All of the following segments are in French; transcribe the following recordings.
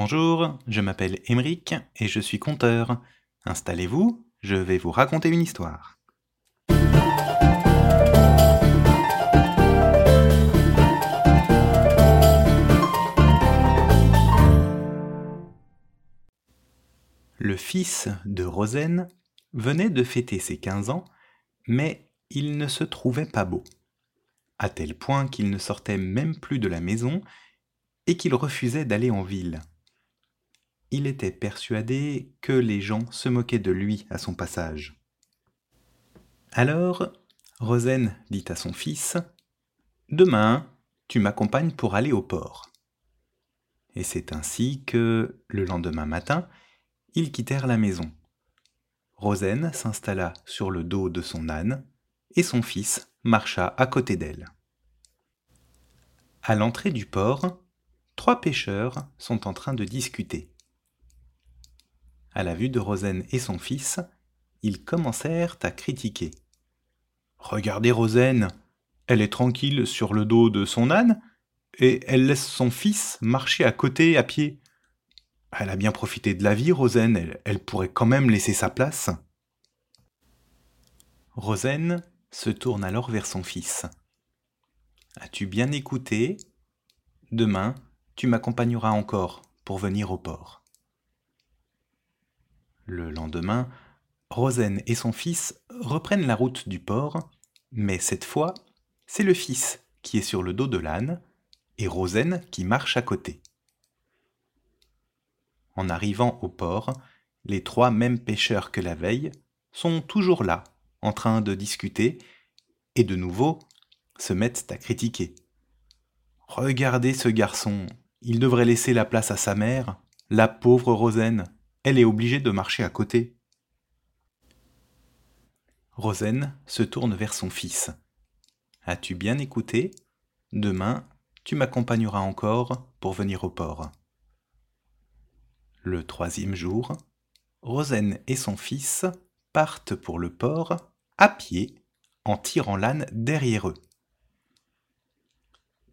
Bonjour, je m'appelle Émeric et je suis conteur. Installez-vous, je vais vous raconter une histoire. Le fils de Rosen venait de fêter ses 15 ans, mais il ne se trouvait pas beau, à tel point qu'il ne sortait même plus de la maison et qu'il refusait d'aller en ville. Il était persuadé que les gens se moquaient de lui à son passage. Alors, Rosen dit à son fils Demain, tu m'accompagnes pour aller au port. Et c'est ainsi que, le lendemain matin, ils quittèrent la maison. Rosen s'installa sur le dos de son âne, et son fils marcha à côté d'elle. À l'entrée du port, trois pêcheurs sont en train de discuter. À la vue de Rosen et son fils, ils commencèrent à critiquer. Regardez Rosen, elle est tranquille sur le dos de son âne, et elle laisse son fils marcher à côté à pied. Elle a bien profité de la vie, Rosen, elle, pourrait quand même laisser sa place. Rosen se tourne alors vers son fils. As-tu bien écouté? Demain, tu m'accompagneras encore pour venir au port. Le lendemain, Rosen et son fils reprennent la route du port, mais cette fois, c'est le fils qui est sur le dos de l'âne et Rosen qui marche à côté. En arrivant au port, les trois mêmes pêcheurs que la veille sont toujours là, en train de discuter, et de nouveau se mettent à critiquer. Regardez ce garçon, il devrait laisser la place à sa mère, la pauvre Rosen, elle est obligée de marcher à côté. Rosen se tourne vers son fils. As-tu bien écouté? Demain, tu m'accompagneras encore pour venir au port. Le troisième jour, Rosen et son fils partent pour le port à pied en tirant l'âne derrière eux.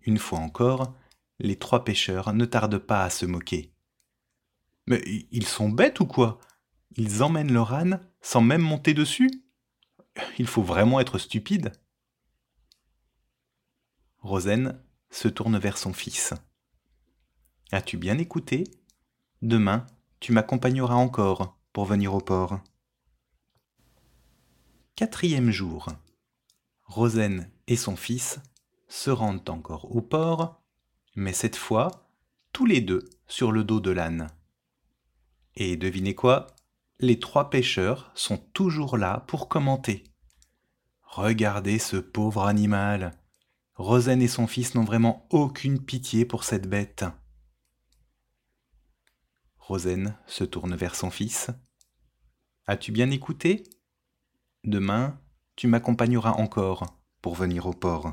Une fois encore, les trois pêcheurs ne tardent pas à se moquer. Mais ils sont bêtes ou quoi? Ils emmènent leur âne sans même monter dessus? Il faut vraiment être stupide. Rosen se tourne vers son fils. As-tu bien écouté? Demain, tu m'accompagneras encore pour venir au port. Quatrième jour. Rosen et son fils se rendent encore au port, mais cette fois, tous les deux sur le dos de l'âne. Et devinez quoi? Les trois pêcheurs sont toujours là pour commenter. Regardez ce pauvre animal. Rosen et son fils n'ont vraiment aucune pitié pour cette bête. Rosen se tourne vers son fils. As-tu bien écouté? Demain, tu m'accompagneras encore pour venir au port.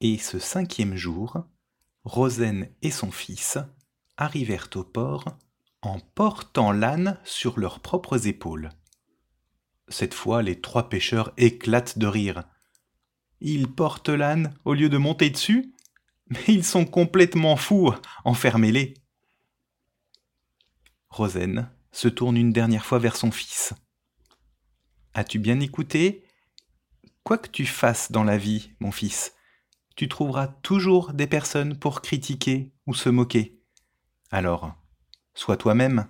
Et ce cinquième jour, Rosen et son fils arrivèrent au port en portant l'âne sur leurs propres épaules. Cette fois, les trois pêcheurs éclatent de rire. Ils portent l'âne au lieu de monter dessus mais ils sont complètement fous, enfermez-les. Rosen se tourne une dernière fois vers son fils. As-tu bien écouté? Quoi que tu fasses dans la vie, mon fils, tu trouveras toujours des personnes pour critiquer ou se moquer. Alors, sois toi-même.